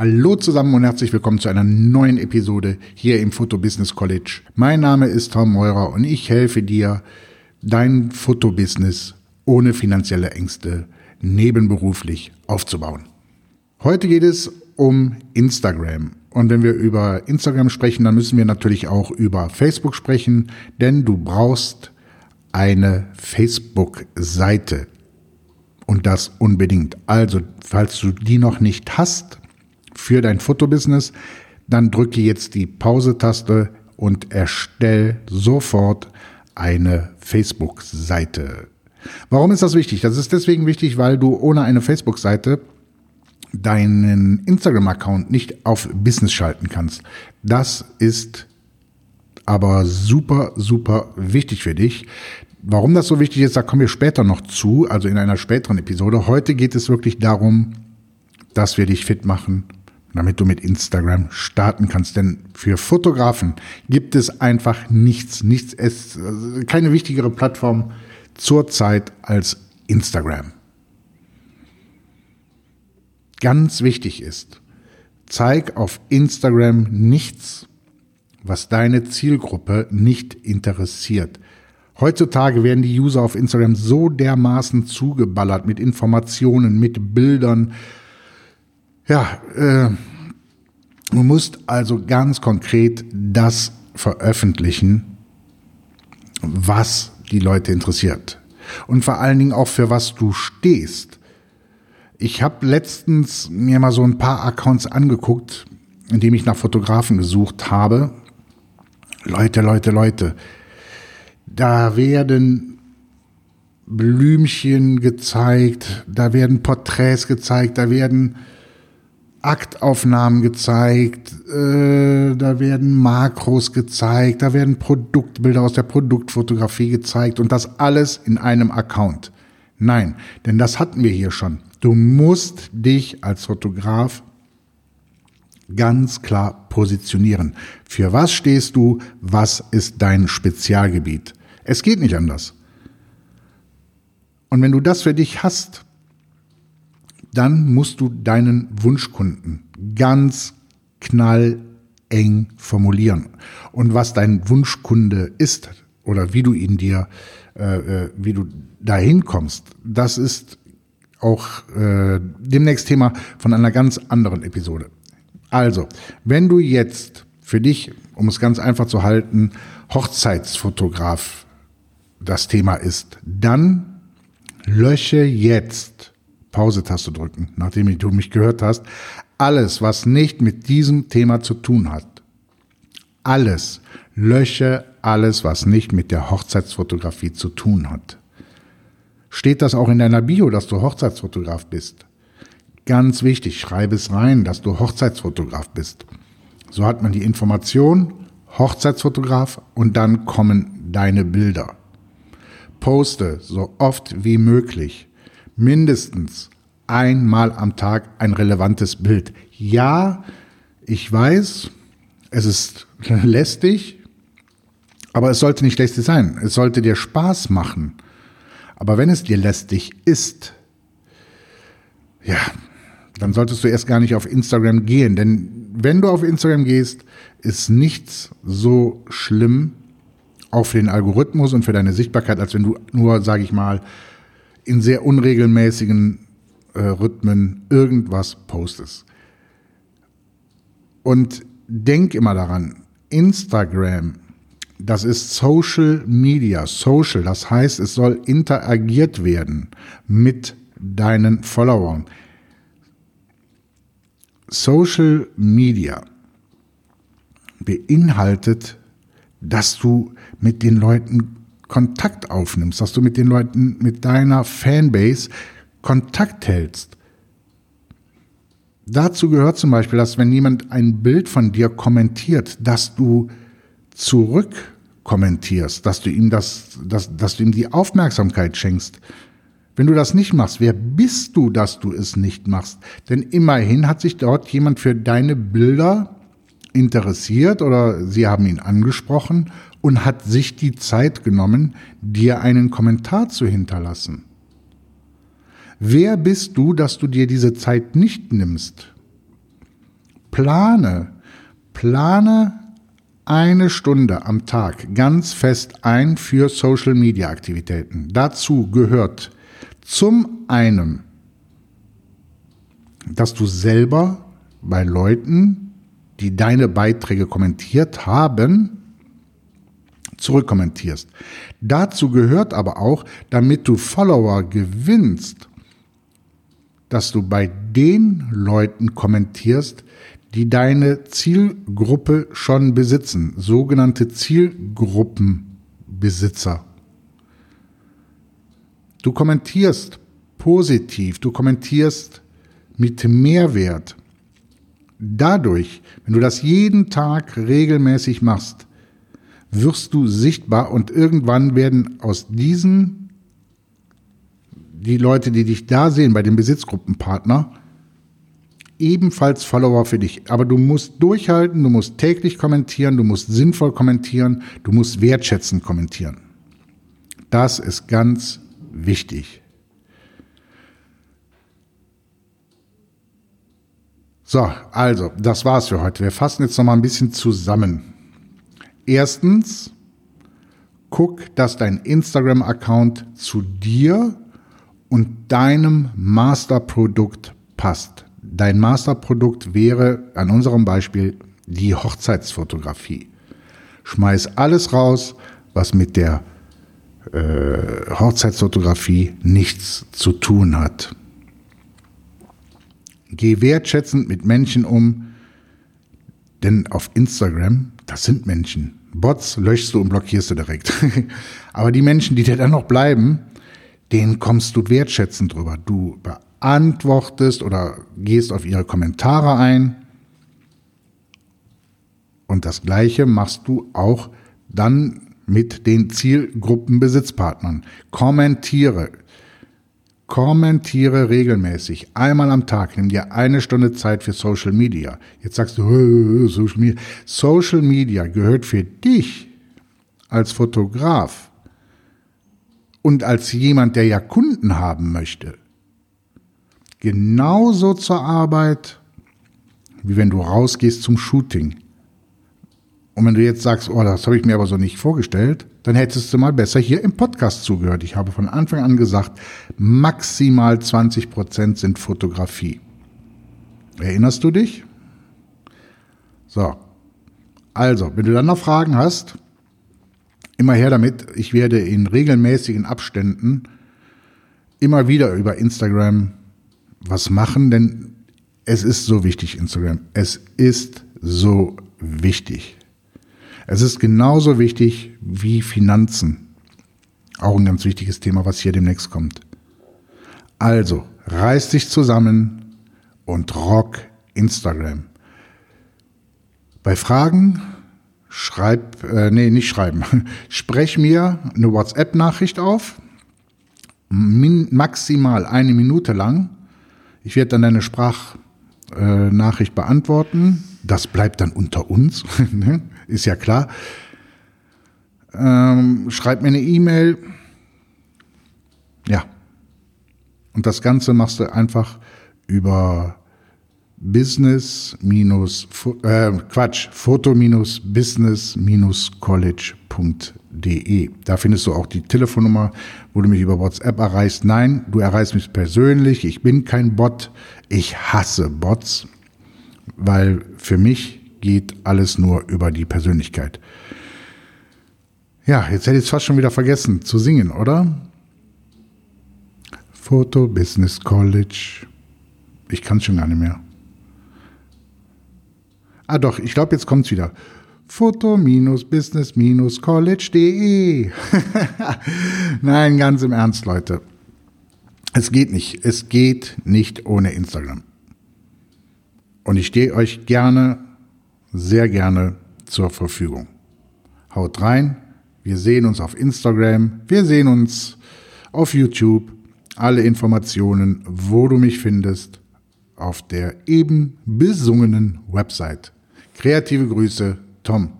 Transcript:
Hallo zusammen und herzlich willkommen zu einer neuen Episode hier im Foto Business College. Mein Name ist Tom Meurer und ich helfe dir, dein Fotobusiness ohne finanzielle Ängste nebenberuflich aufzubauen. Heute geht es um Instagram. Und wenn wir über Instagram sprechen, dann müssen wir natürlich auch über Facebook sprechen, denn du brauchst eine Facebook-Seite. Und das unbedingt. Also, falls du die noch nicht hast, für dein Fotobusiness, dann drücke jetzt die Pause-Taste und erstell sofort eine Facebook-Seite. Warum ist das wichtig? Das ist deswegen wichtig, weil du ohne eine Facebook-Seite deinen Instagram-Account nicht auf Business schalten kannst. Das ist aber super, super wichtig für dich. Warum das so wichtig ist, da kommen wir später noch zu, also in einer späteren Episode. Heute geht es wirklich darum, dass wir dich fit machen damit du mit Instagram starten kannst. Denn für Fotografen gibt es einfach nichts, nichts, es, also keine wichtigere Plattform zurzeit als Instagram. Ganz wichtig ist, zeig auf Instagram nichts, was deine Zielgruppe nicht interessiert. Heutzutage werden die User auf Instagram so dermaßen zugeballert mit Informationen, mit Bildern, ja, äh, du musst also ganz konkret das veröffentlichen, was die Leute interessiert. Und vor allen Dingen auch für was du stehst. Ich habe letztens mir mal so ein paar Accounts angeguckt, in dem ich nach Fotografen gesucht habe. Leute, Leute, Leute, da werden Blümchen gezeigt, da werden Porträts gezeigt, da werden Aktaufnahmen gezeigt, äh, da werden Makros gezeigt, da werden Produktbilder aus der Produktfotografie gezeigt und das alles in einem Account. Nein, denn das hatten wir hier schon. Du musst dich als Fotograf ganz klar positionieren. Für was stehst du? Was ist dein Spezialgebiet? Es geht nicht anders. Und wenn du das für dich hast, dann musst du deinen Wunschkunden ganz knalleng formulieren. Und was dein Wunschkunde ist oder wie du ihn dir, äh, äh, wie du dahin kommst, das ist auch äh, demnächst Thema von einer ganz anderen Episode. Also, wenn du jetzt für dich, um es ganz einfach zu halten, Hochzeitsfotograf das Thema ist, dann lösche jetzt Pause-Taste drücken, nachdem du mich gehört hast. Alles, was nicht mit diesem Thema zu tun hat. Alles. Lösche alles, was nicht mit der Hochzeitsfotografie zu tun hat. Steht das auch in deiner Bio, dass du Hochzeitsfotograf bist? Ganz wichtig, schreibe es rein, dass du Hochzeitsfotograf bist. So hat man die Information, Hochzeitsfotograf und dann kommen deine Bilder. Poste so oft wie möglich mindestens einmal am Tag ein relevantes Bild. Ja, ich weiß, es ist lästig, aber es sollte nicht lästig sein. Es sollte dir Spaß machen. Aber wenn es dir lästig ist, ja, dann solltest du erst gar nicht auf Instagram gehen. Denn wenn du auf Instagram gehst, ist nichts so schlimm, auch für den Algorithmus und für deine Sichtbarkeit, als wenn du nur, sage ich mal, in sehr unregelmäßigen äh, Rhythmen irgendwas postest. Und denk immer daran, Instagram, das ist Social Media, Social, das heißt, es soll interagiert werden mit deinen Followern. Social Media beinhaltet, dass du mit den Leuten Kontakt aufnimmst, dass du mit den Leuten, mit deiner Fanbase Kontakt hältst. Dazu gehört zum Beispiel, dass wenn jemand ein Bild von dir kommentiert, dass du zurück kommentierst, dass du ihm das, dass, dass du ihm die Aufmerksamkeit schenkst. Wenn du das nicht machst, wer bist du, dass du es nicht machst? Denn immerhin hat sich dort jemand für deine Bilder interessiert oder sie haben ihn angesprochen und hat sich die Zeit genommen, dir einen Kommentar zu hinterlassen. Wer bist du, dass du dir diese Zeit nicht nimmst? plane, plane eine Stunde am Tag ganz fest ein für Social Media Aktivitäten. Dazu gehört zum einen, dass du selber bei Leuten, die deine Beiträge kommentiert haben, zurückkommentierst. Dazu gehört aber auch, damit du Follower gewinnst, dass du bei den Leuten kommentierst, die deine Zielgruppe schon besitzen, sogenannte Zielgruppenbesitzer. Du kommentierst positiv, du kommentierst mit Mehrwert. Dadurch, wenn du das jeden Tag regelmäßig machst, wirst du sichtbar und irgendwann werden aus diesen die Leute, die dich da sehen bei dem Besitzgruppenpartner, ebenfalls Follower für dich. Aber du musst durchhalten, du musst täglich kommentieren, du musst sinnvoll kommentieren, du musst wertschätzend kommentieren. Das ist ganz wichtig. So, also, das war's für heute. Wir fassen jetzt noch mal ein bisschen zusammen. Erstens, guck, dass dein Instagram-Account zu dir und deinem Masterprodukt passt. Dein Masterprodukt wäre an unserem Beispiel die Hochzeitsfotografie. Schmeiß alles raus, was mit der äh, Hochzeitsfotografie nichts zu tun hat. Geh wertschätzend mit Menschen um, denn auf Instagram, das sind Menschen. Bots löschst du und blockierst du direkt. Aber die Menschen, die dir dann noch bleiben, denen kommst du wertschätzend drüber. Du beantwortest oder gehst auf ihre Kommentare ein. Und das Gleiche machst du auch dann mit den Zielgruppenbesitzpartnern. Kommentiere. Kommentiere regelmäßig. Einmal am Tag. Nimm dir eine Stunde Zeit für Social Media. Jetzt sagst du, Social Media. Social Media gehört für dich als Fotograf und als jemand, der ja Kunden haben möchte, genauso zur Arbeit, wie wenn du rausgehst zum Shooting. Und wenn du jetzt sagst, oh, das habe ich mir aber so nicht vorgestellt, dann hättest du mal besser hier im Podcast zugehört. Ich habe von Anfang an gesagt, maximal 20 Prozent sind Fotografie. Erinnerst du dich? So. Also, wenn du dann noch Fragen hast, immer her damit. Ich werde in regelmäßigen Abständen immer wieder über Instagram was machen, denn es ist so wichtig, Instagram. Es ist so wichtig. Es ist genauso wichtig wie Finanzen. Auch ein ganz wichtiges Thema, was hier demnächst kommt. Also, reiß dich zusammen und rock Instagram. Bei Fragen schreib, äh, nee, nicht schreiben. Sprech mir eine WhatsApp-Nachricht auf, min, maximal eine Minute lang. Ich werde dann deine Sprachnachricht äh, beantworten. Das bleibt dann unter uns. Ist ja klar. Ähm, schreib mir eine E-Mail. Ja. Und das Ganze machst du einfach über Business minus äh, Quatsch, Foto minus Business minus College.de. Da findest du auch die Telefonnummer, wo du mich über WhatsApp erreichst. Nein, du erreichst mich persönlich. Ich bin kein Bot. Ich hasse Bots, weil für mich geht alles nur über die Persönlichkeit. Ja, jetzt hätte ich es fast schon wieder vergessen zu singen, oder? Photo Business College. Ich kann es schon gar nicht mehr. Ah doch, ich glaube, jetzt kommt es wieder. Foto-Business-College.de. Nein, ganz im Ernst, Leute. Es geht nicht. Es geht nicht ohne Instagram. Und ich stehe euch gerne sehr gerne zur Verfügung. Haut rein, wir sehen uns auf Instagram, wir sehen uns auf YouTube. Alle Informationen, wo du mich findest, auf der eben besungenen Website. Kreative Grüße, Tom.